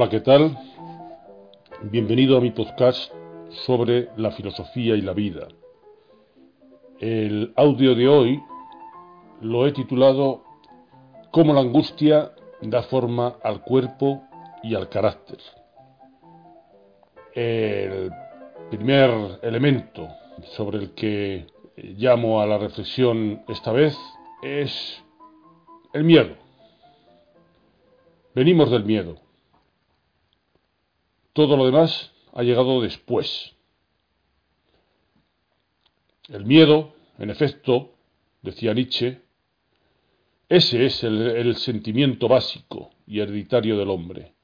Hola, ¿qué tal? Bienvenido a mi podcast sobre la filosofía y la vida. El audio de hoy lo he titulado Cómo la angustia da forma al cuerpo y al carácter. El primer elemento sobre el que llamo a la reflexión esta vez es el miedo. Venimos del miedo. Todo lo demás ha llegado después. El miedo, en efecto, decía Nietzsche, ese es el, el, sentimiento básico y hereditario del hombre.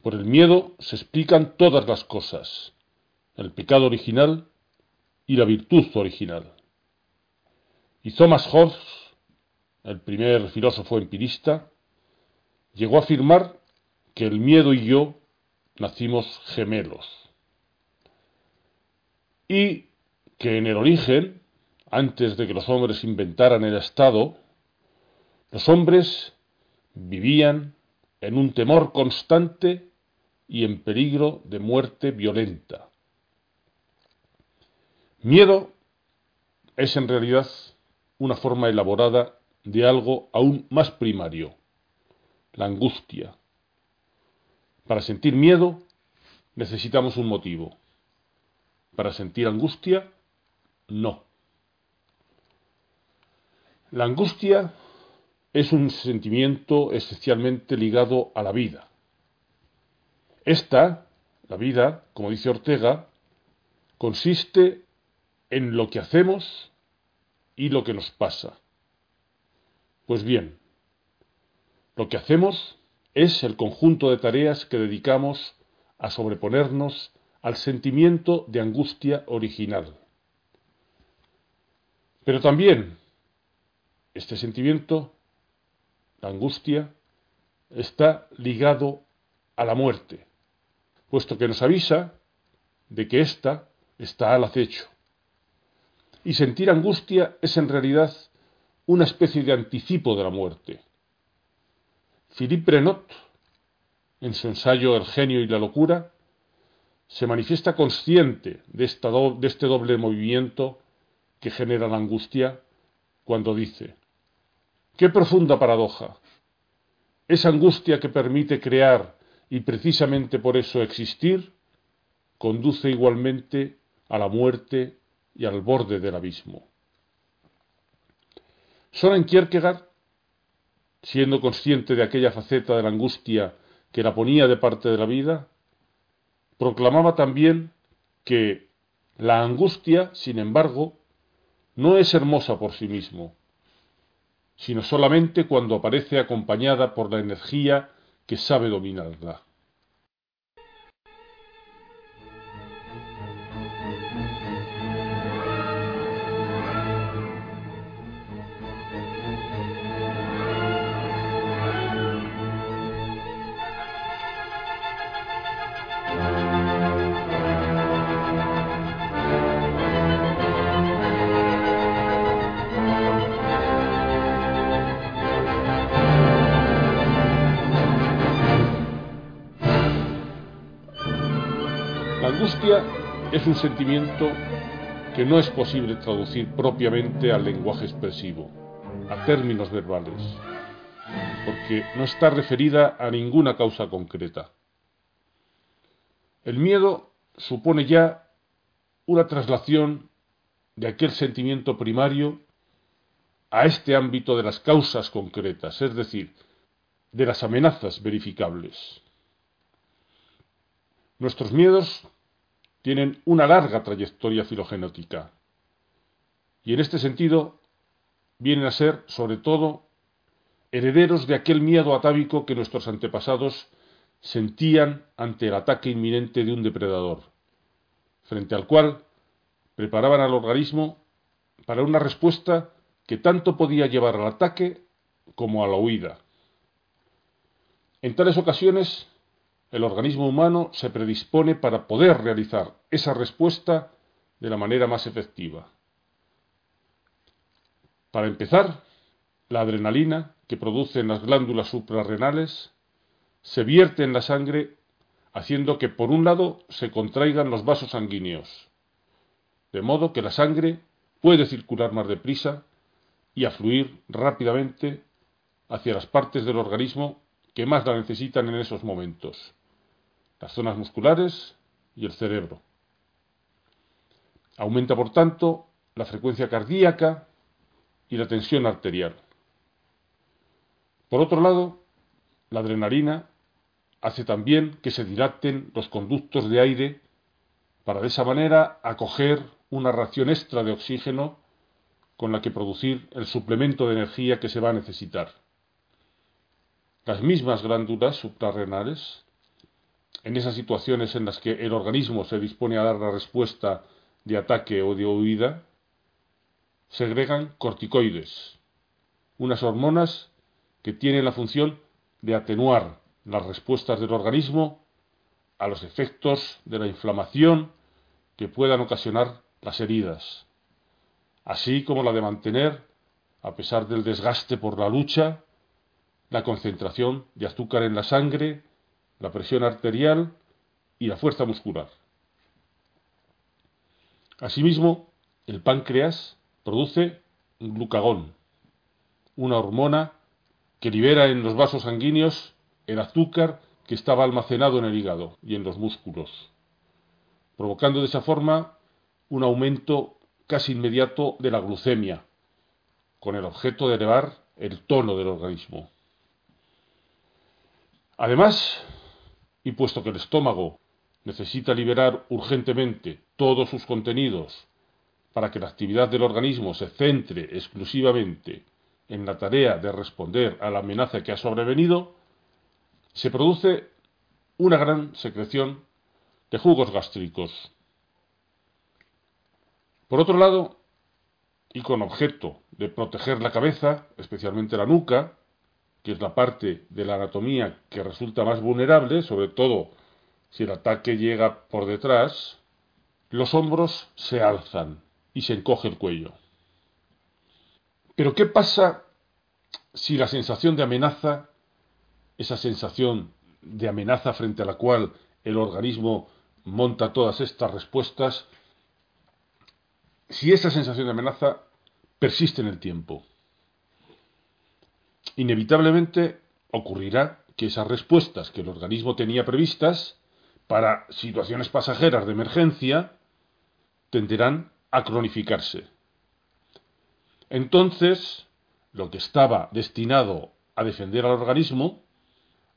Por el miedo se explican todas las cosas, el pecado original y la virtud original. Y Thomas Hobbes, el primer filósofo empirista, llegó a afirmar que el miedo y yo nacimos gemelos. Y que en el origen, antes de que los hombres inventaran el Estado, los hombres vivían en un temor constante y en peligro de muerte violenta. Miedo es en realidad una forma elaborada de algo aún más primario, la angustia. Para sentir miedo necesitamos un motivo. Para sentir angustia, no. La angustia es un sentimiento esencialmente ligado a la vida. Esta, la vida, como dice Ortega, consiste en lo que hacemos y lo que nos pasa. Pues bien, lo que hacemos es el conjunto de tareas que dedicamos a sobreponernos al sentimiento de angustia original. Pero también este sentimiento, la angustia, está ligado a la muerte, puesto que nos avisa de que ésta está al acecho. Y sentir angustia es en realidad una especie de anticipo de la muerte. Philippe Brenot, en su ensayo El genio y la locura, se manifiesta consciente de, esta de este doble movimiento que genera la angustia cuando dice, qué profunda paradoja, esa angustia que permite crear y precisamente por eso existir, conduce igualmente a la muerte y al borde del abismo. Soren Kierkegaard siendo consciente de aquella faceta de la angustia que la ponía de parte de la vida, proclamaba también que la angustia, sin embargo, no es hermosa por sí mismo, sino solamente cuando aparece acompañada por la energía que sabe dominarla. Es un sentimiento que no es posible traducir propiamente al lenguaje expresivo, a términos verbales, porque no está referida a ninguna causa concreta. El miedo supone ya una traslación de aquel sentimiento primario a este ámbito de las causas concretas, es decir, de las amenazas verificables. Nuestros miedos tienen una larga trayectoria filogenética y en este sentido vienen a ser, sobre todo, herederos de aquel miedo atávico que nuestros antepasados sentían ante el ataque inminente de un depredador, frente al cual preparaban al organismo para una respuesta que tanto podía llevar al ataque como a la huida. En tales ocasiones, el organismo humano se predispone para poder realizar esa respuesta de la manera más efectiva. Para empezar, la adrenalina que producen las glándulas suprarrenales se vierte en la sangre haciendo que por un lado se contraigan los vasos sanguíneos, de modo que la sangre puede circular más deprisa y afluir rápidamente hacia las partes del organismo que más la necesitan en esos momentos, las zonas musculares y el cerebro. Aumenta, por tanto, la frecuencia cardíaca y la tensión arterial. Por otro lado, la adrenalina hace también que se dilaten los conductos de aire para de esa manera acoger una ración extra de oxígeno con la que producir el suplemento de energía que se va a necesitar. Las mismas glándulas suprarrenales, en esas situaciones en las que el organismo se dispone a dar la respuesta de ataque o de huida, segregan corticoides, unas hormonas que tiene la función de atenuar las respuestas del organismo a los efectos de la inflamación que puedan ocasionar las heridas, así como la de mantener, a pesar del desgaste por la lucha, la concentración de azúcar en la sangre, la presión arterial y la fuerza muscular. Asimismo, el páncreas produce glucagón, una hormona que libera en los vasos sanguíneos el azúcar que estaba almacenado en el hígado y en los músculos, provocando de esa forma un aumento casi inmediato de la glucemia, con el objeto de elevar el tono del organismo. Además, y puesto que el estómago necesita liberar urgentemente todos sus contenidos para que la actividad del organismo se centre exclusivamente en la tarea de responder a la amenaza que ha sobrevenido, se produce una gran secreción de jugos gástricos. Por otro lado, y con objeto de proteger la cabeza, especialmente la nuca, que es la parte de la anatomía que resulta más vulnerable, sobre todo si el ataque llega por detrás, los hombros se alzan y se encoge el cuello. Pero ¿qué pasa si la sensación de amenaza, esa sensación de amenaza frente a la cual el organismo monta todas estas respuestas, si esa sensación de amenaza persiste en el tiempo? Inevitablemente ocurrirá que esas respuestas que el organismo tenía previstas para situaciones pasajeras de emergencia tenderán a cronificarse. Entonces, lo que estaba destinado a defender al organismo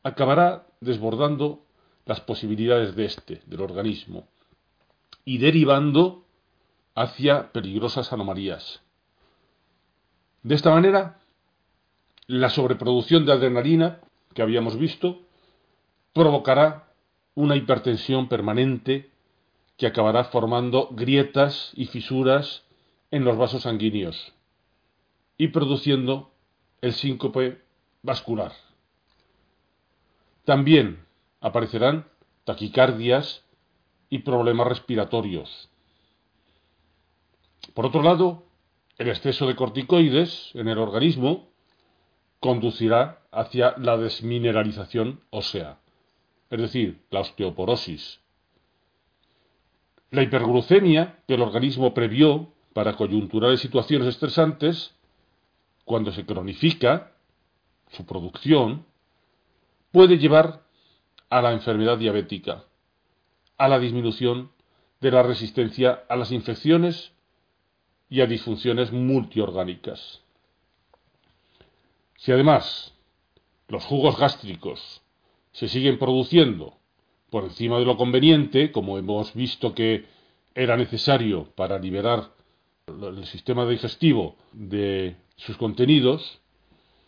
acabará desbordando las posibilidades de este, del organismo, y derivando hacia peligrosas anomalías. De esta manera, la sobreproducción de adrenalina que habíamos visto provocará una hipertensión permanente que acabará formando grietas y fisuras en los vasos sanguíneos y produciendo el síncope vascular. También aparecerán taquicardias y problemas respiratorios. Por otro lado, el exceso de corticoides en el organismo conducirá hacia la desmineralización ósea, es decir, la osteoporosis, la hiperglucemia que el organismo previó para coyunturales situaciones estresantes, cuando se cronifica su producción, puede llevar a la enfermedad diabética, a la disminución de la resistencia a las infecciones y a disfunciones multiorgánicas. Si además los jugos gástricos se siguen produciendo por encima de lo conveniente, como hemos visto que era necesario para liberar el sistema digestivo de sus contenidos,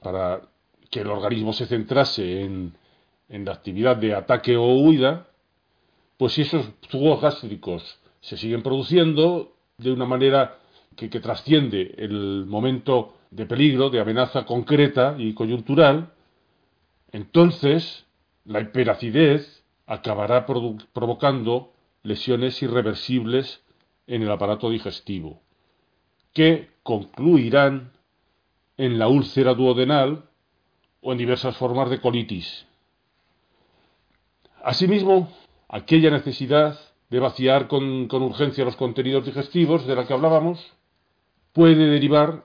para que el organismo se centrase en, en la actividad de ataque o huida, pues si esos jugos gástricos se siguen produciendo de una manera que, trasciende el momento de peligro, de amenaza concreta y coyuntural, entonces la hiperacidez acabará provocando lesiones irreversibles en el aparato digestivo, que concluirán en la úlcera duodenal o en diversas formas de colitis. Asimismo, aquella necesidad de vaciar con urgencia los contenidos digestivos de la que hablábamos puede derivar,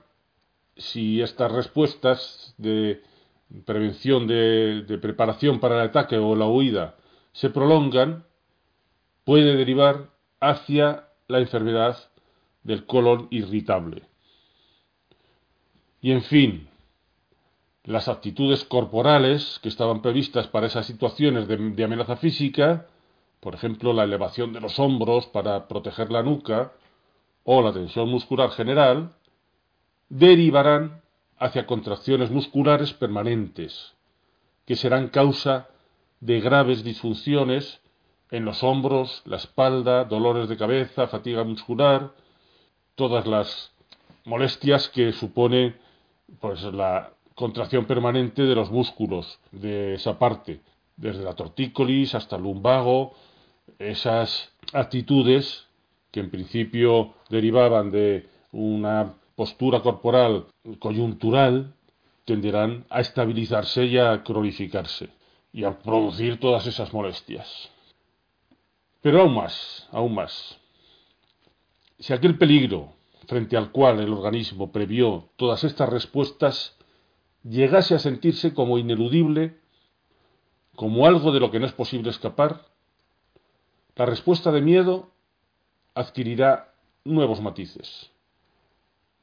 si estas respuestas de prevención, de, de preparación para el ataque o la huida se prolongan, puede derivar hacia la enfermedad del colon irritable. Y en fin, las actitudes corporales que estaban previstas para esas situaciones de, de, amenaza física, por ejemplo, la elevación de los hombros para proteger la nuca o la tensión muscular general, derivarán hacia contracciones musculares permanentes, que serán causa de graves disfunciones en los hombros, la espalda, dolores de cabeza, fatiga muscular, todas las molestias que supone pues la contracción permanente de los músculos de esa parte, desde la tortícolis hasta el lumbago, esas actitudes que en principio derivaban de una postura corporal coyuntural tenderán a estabilizarse y a cronificarse y a producir todas esas molestias. Pero aún más, aún más. Si aquel peligro frente al cual el organismo previó todas estas respuestas llegase a sentirse como ineludible, como algo de lo que no es posible escapar, la respuesta de miedo adquirirá nuevos matices.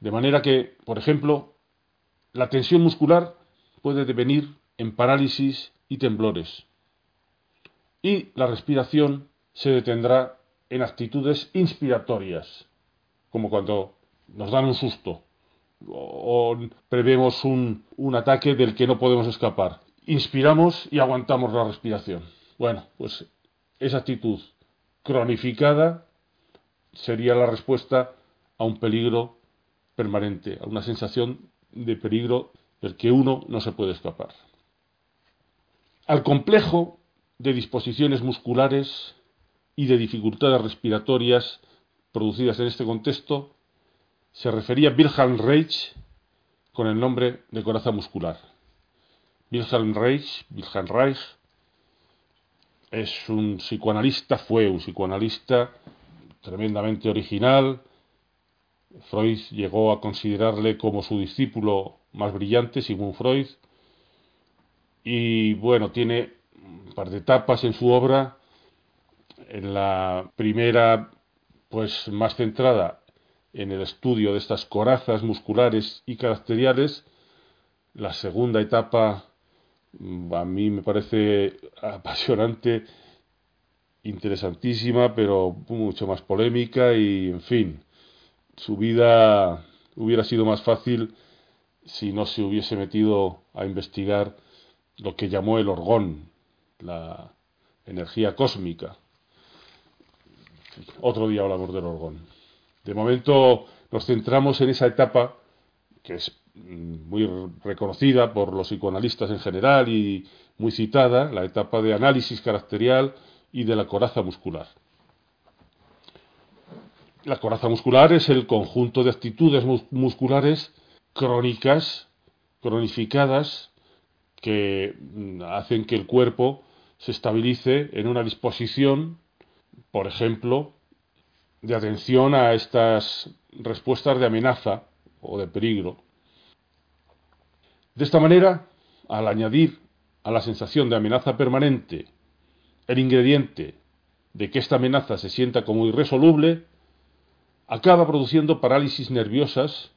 De manera que, por ejemplo, la tensión muscular puede devenir en parálisis y temblores. Y la respiración se detendrá en actitudes inspiratorias, como cuando nos dan un susto o, prevemos un, un ataque del que no podemos escapar. Inspiramos y aguantamos la respiración. Bueno, pues esa actitud cronificada sería la respuesta a un peligro permanente, a una sensación de peligro del que uno no se puede escapar. Al complejo de disposiciones musculares y de dificultades respiratorias producidas en este contexto se refería Wilhelm Reich con el nombre de coraza muscular. Wilhelm Reich, Reich es un psicoanalista, fue un psicoanalista tremendamente original. Freud llegó a considerarle como su discípulo más brillante, Sigmund Freud. Y bueno, tiene un par de etapas en su obra. En la primera, pues más centrada en el estudio de estas corazas musculares y caracteriales. La segunda etapa a mí me parece apasionante, interesantísima, pero mucho más polémica y, en fin, su vida hubiera sido más fácil si no se hubiese metido a investigar lo que llamó el orgón, la energía cósmica. Otro día hablamos del orgón. De momento nos centramos en esa etapa que es muy reconocida por los psicoanalistas en general y muy citada, la etapa de análisis caracterial y de la coraza muscular. La coraza muscular es el conjunto de actitudes mus musculares crónicas, cronificadas, que hacen que el cuerpo se estabilice en una disposición, por ejemplo, de atención a estas respuestas de amenaza o de peligro. De esta manera, al añadir a la sensación de amenaza permanente el ingrediente de que esta amenaza se sienta como irresoluble, acaba produciendo parálisis nerviosas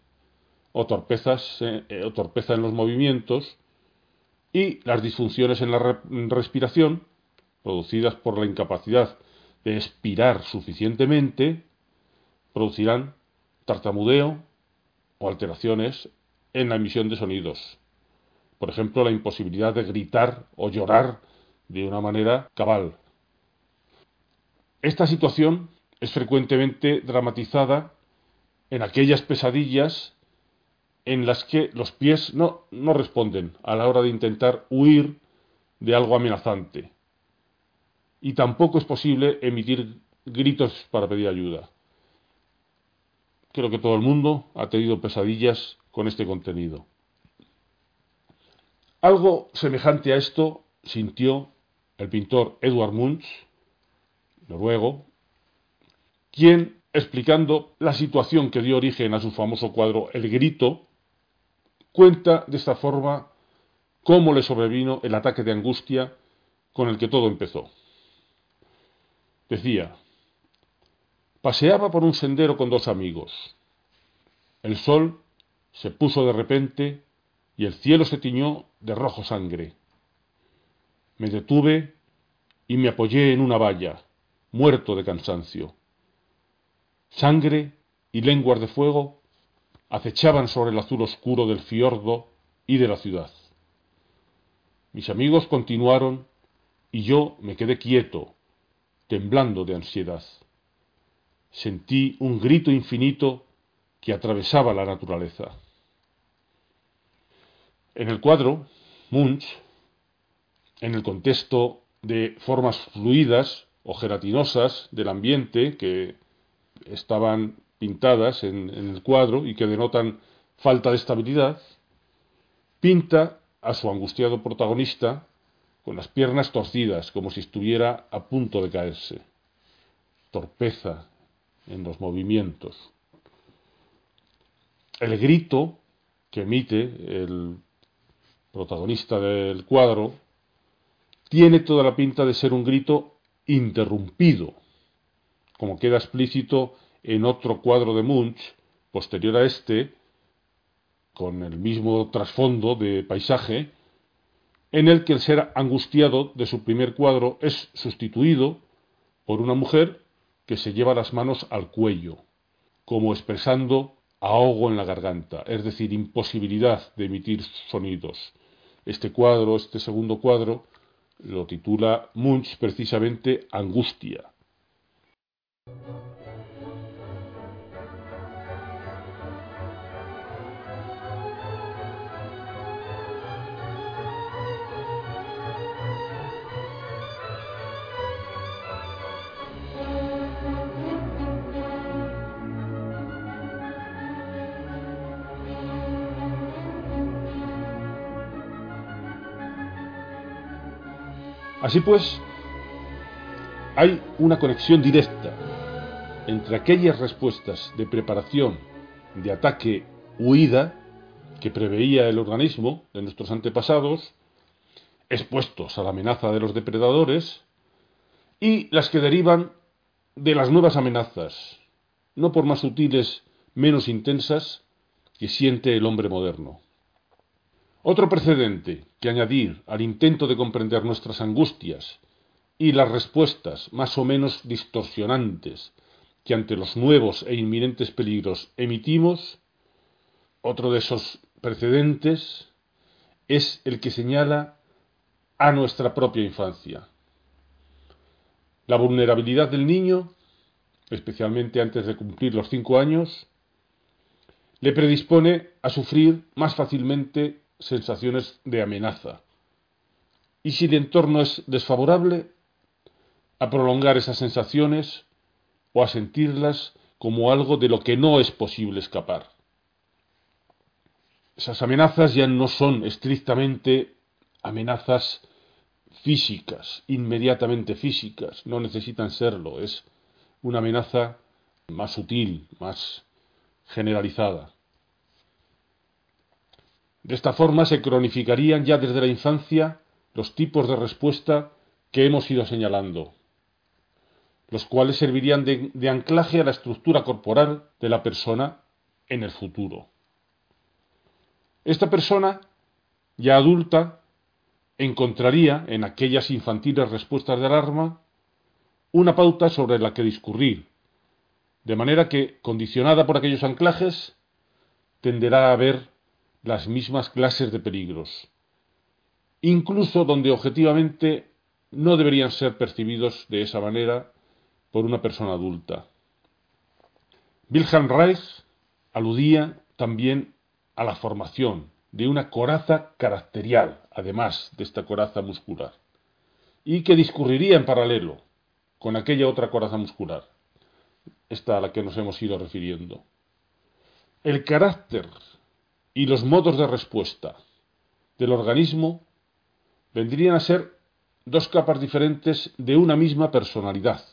o, torpezas, eh, o torpeza en los movimientos y las disfunciones en la re respiración, producidas por la incapacidad de expirar suficientemente, producirán tartamudeo o alteraciones en la emisión de sonidos, por ejemplo, la imposibilidad de gritar o llorar de una manera cabal. Esta situación es frecuentemente dramatizada en aquellas pesadillas en las que los pies no, no responden a la hora de intentar huir de algo amenazante. Y tampoco es posible emitir gritos para pedir ayuda. Creo que todo el mundo ha tenido pesadillas con este contenido. Algo semejante a esto sintió el pintor Edward Munch, noruego, quien, explicando la situación que dio origen a su famoso cuadro El Grito, cuenta de esta forma cómo le sobrevino el ataque de angustia con el que todo empezó. Decía, paseaba por un sendero con dos amigos. El sol se puso de repente y el cielo se tiñó de rojo sangre. Me detuve y me apoyé en una valla, muerto de cansancio. Sangre y lenguas de fuego acechaban sobre el azul oscuro del fiordo y de la ciudad. Mis amigos continuaron y yo me quedé quieto, temblando de ansiedad. Sentí un grito infinito que atravesaba la naturaleza. En el cuadro, Munch, en el contexto de formas fluidas o gelatinosas del ambiente que estaban pintadas en, en, el cuadro y que denotan falta de estabilidad, pinta a su angustiado protagonista con las piernas torcidas, como si estuviera a punto de caerse. Torpeza en los movimientos. El grito que emite el protagonista del cuadro tiene toda la pinta de ser un grito interrumpido, como queda explícito en otro cuadro de Munch, posterior a este, con el mismo trasfondo de paisaje, en el que el ser angustiado de su primer cuadro es sustituido por una mujer que se lleva las manos al cuello, como expresando ahogo en la garganta, es decir, imposibilidad de emitir sonidos. Este cuadro, este segundo cuadro, lo titula Munch precisamente Angustia. Así pues, hay una conexión directa entre aquellas respuestas de preparación, de ataque, huida, que preveía el organismo de nuestros antepasados, expuestos a la amenaza de los depredadores, y las que derivan de las nuevas amenazas, no por más sutiles, menos intensas, que siente el hombre moderno. Otro precedente que añadir al intento de comprender nuestras angustias y las respuestas más o menos distorsionantes que ante los nuevos e inminentes peligros emitimos, otro de esos precedentes es el que señala a nuestra propia infancia. La vulnerabilidad del niño, especialmente antes de cumplir los cinco años, le predispone a sufrir más fácilmente sensaciones de amenaza. Y si el entorno es desfavorable, a prolongar esas sensaciones o a sentirlas como algo de lo que no es posible escapar. Esas amenazas ya no son estrictamente amenazas físicas, inmediatamente físicas, no necesitan serlo, es una amenaza más sutil, más generalizada. De esta forma se cronificarían ya desde la infancia los tipos de respuesta que hemos ido señalando, los cuales servirían de, anclaje a la estructura corporal de la persona en el futuro. Esta persona, ya adulta, encontraría en aquellas infantiles respuestas de alarma una pauta sobre la que discurrir, de manera que, condicionada por aquellos anclajes, tenderá a ver las mismas clases de peligros, incluso donde objetivamente no deberían ser percibidos de esa manera por una persona adulta. Wilhelm Reich aludía también a la formación de una coraza caracterial, además de esta coraza muscular, y que discurriría en paralelo con aquella otra coraza muscular, esta a la que nos hemos ido refiriendo. El carácter y los modos de respuesta del organismo vendrían a ser dos capas diferentes de una misma personalidad,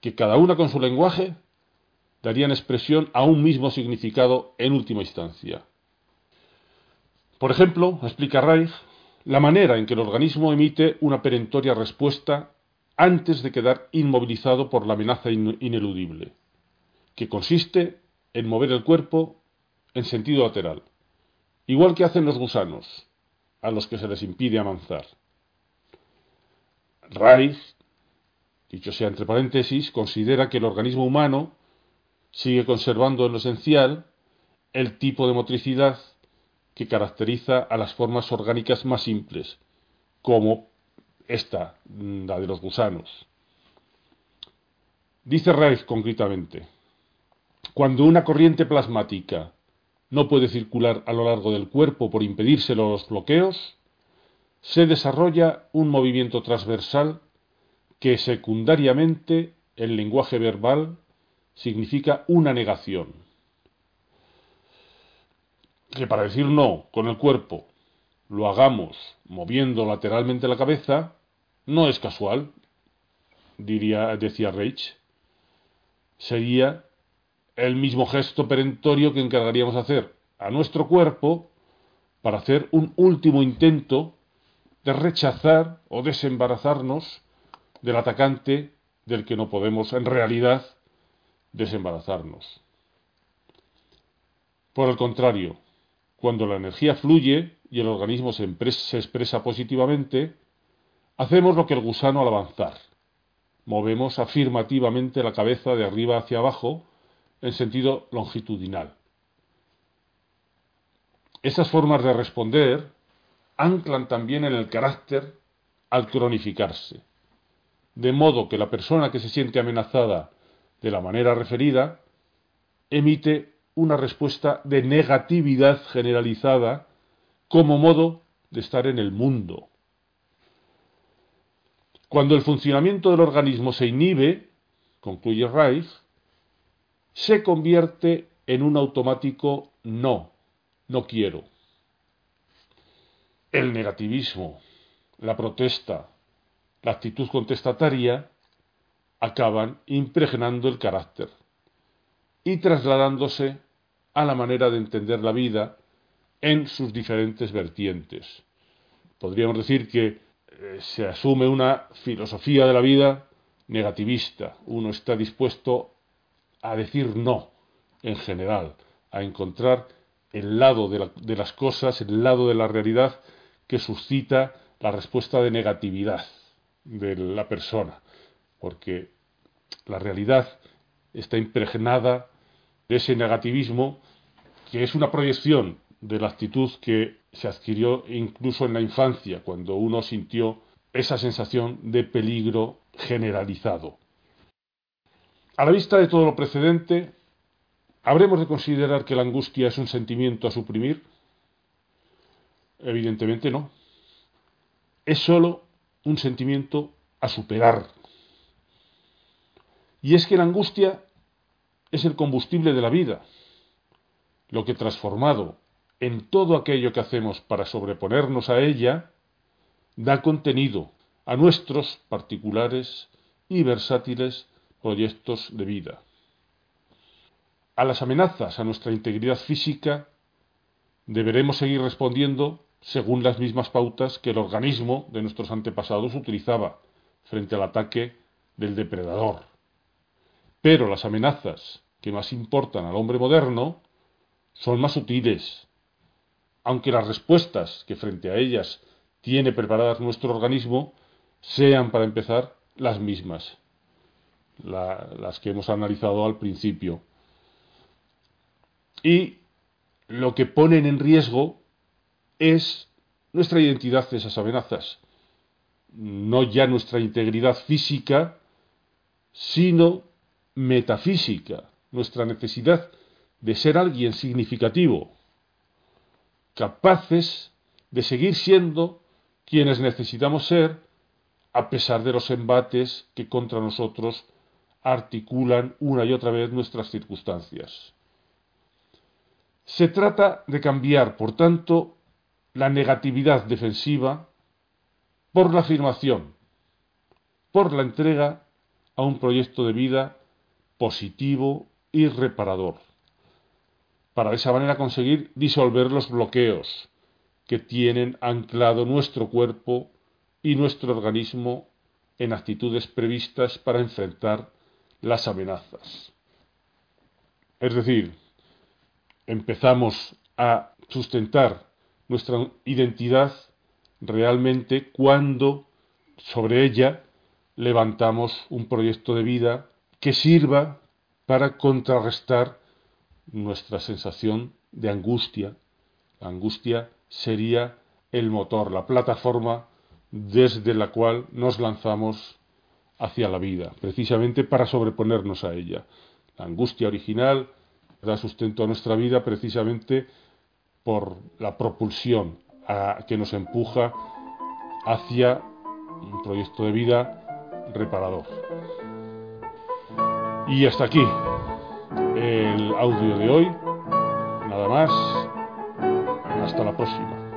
que cada una con su lenguaje darían expresión a un mismo significado en última instancia. Por ejemplo, explica Reich, la manera en que el organismo emite una perentoria respuesta antes de quedar inmovilizado por la amenaza ineludible, que consiste en mover el cuerpo en sentido lateral, igual que hacen los gusanos, a los que se les impide avanzar. Reich, dicho sea entre paréntesis, considera que el organismo humano sigue conservando en lo esencial el tipo de motricidad que caracteriza a las formas orgánicas más simples, como esta, la de los gusanos. Dice Reich concretamente, cuando una corriente plasmática no puede circular a lo largo del cuerpo por impedírselo los bloqueos, se desarrolla un movimiento transversal que secundariamente el lenguaje verbal significa una negación. Que para decir no con el cuerpo lo hagamos moviendo lateralmente la cabeza, no es casual, diría, decía Reich. Sería el mismo gesto perentorio que encargaríamos hacer a nuestro cuerpo para hacer un último intento de rechazar o desembarazarnos del atacante del que no podemos en realidad desembarazarnos. Por el contrario, cuando la energía fluye y el organismo se, se, expresa positivamente, hacemos lo que el gusano al avanzar. Movemos afirmativamente la cabeza de arriba hacia abajo en sentido longitudinal. Esas formas de responder anclan también en el carácter al cronificarse, de modo que la persona que se siente amenazada de la manera referida emite una respuesta de negatividad generalizada como modo de estar en el mundo. Cuando el funcionamiento del organismo se inhibe, concluye Reich, se convierte en un automático no, no quiero. El negativismo, la protesta, la actitud contestataria acaban impregnando el carácter y trasladándose a la manera de entender la vida en sus diferentes vertientes. Podríamos decir que eh, se asume una filosofía de la vida negativista. Uno está dispuesto a decir no en general, a encontrar el lado de, de, las cosas, el lado de la realidad que suscita la respuesta de negatividad de la persona, porque la realidad está impregnada de ese negativismo que es una proyección de la actitud que se adquirió incluso en la infancia, cuando uno sintió esa sensación de peligro generalizado. A la vista de todo lo precedente, ¿habremos de considerar que la angustia es un sentimiento a suprimir? Evidentemente no. Es sólo un sentimiento a superar. Y es que la angustia es el combustible de la vida, lo que transformado en todo aquello que hacemos para sobreponernos a ella, da contenido a nuestros particulares y versátiles proyectos de vida. A las amenazas a nuestra integridad física deberemos seguir respondiendo según las mismas pautas que el organismo de nuestros antepasados utilizaba frente al ataque del depredador. Pero las amenazas que más importan al hombre moderno son más sutiles, aunque las respuestas que frente a ellas tiene preparadas nuestro organismo sean, para empezar, las mismas las que hemos analizado al principio. Y lo que ponen en riesgo es nuestra identidad de esas amenazas. No ya nuestra integridad física, sino metafísica, nuestra necesidad de ser alguien significativo, capaces de seguir siendo quienes necesitamos ser a pesar de los embates que contra nosotros articulan una y otra vez nuestras circunstancias. Se trata de cambiar, por tanto, la negatividad defensiva por la afirmación, por la entrega a un proyecto de vida positivo y reparador, para de esa manera conseguir disolver los bloqueos que tienen anclado nuestro cuerpo y nuestro organismo en actitudes previstas para enfrentar las amenazas. Es decir, empezamos a sustentar nuestra identidad realmente cuando sobre ella levantamos un proyecto de vida que sirva para contrarrestar nuestra sensación de angustia. La angustia sería el motor, la plataforma desde la cual nos lanzamos hacia la vida, precisamente para sobreponernos a ella. La angustia original da sustento a nuestra vida precisamente por la propulsión que nos empuja hacia un proyecto de vida reparador. Y hasta aquí el audio de hoy. Nada más. Hasta la próxima.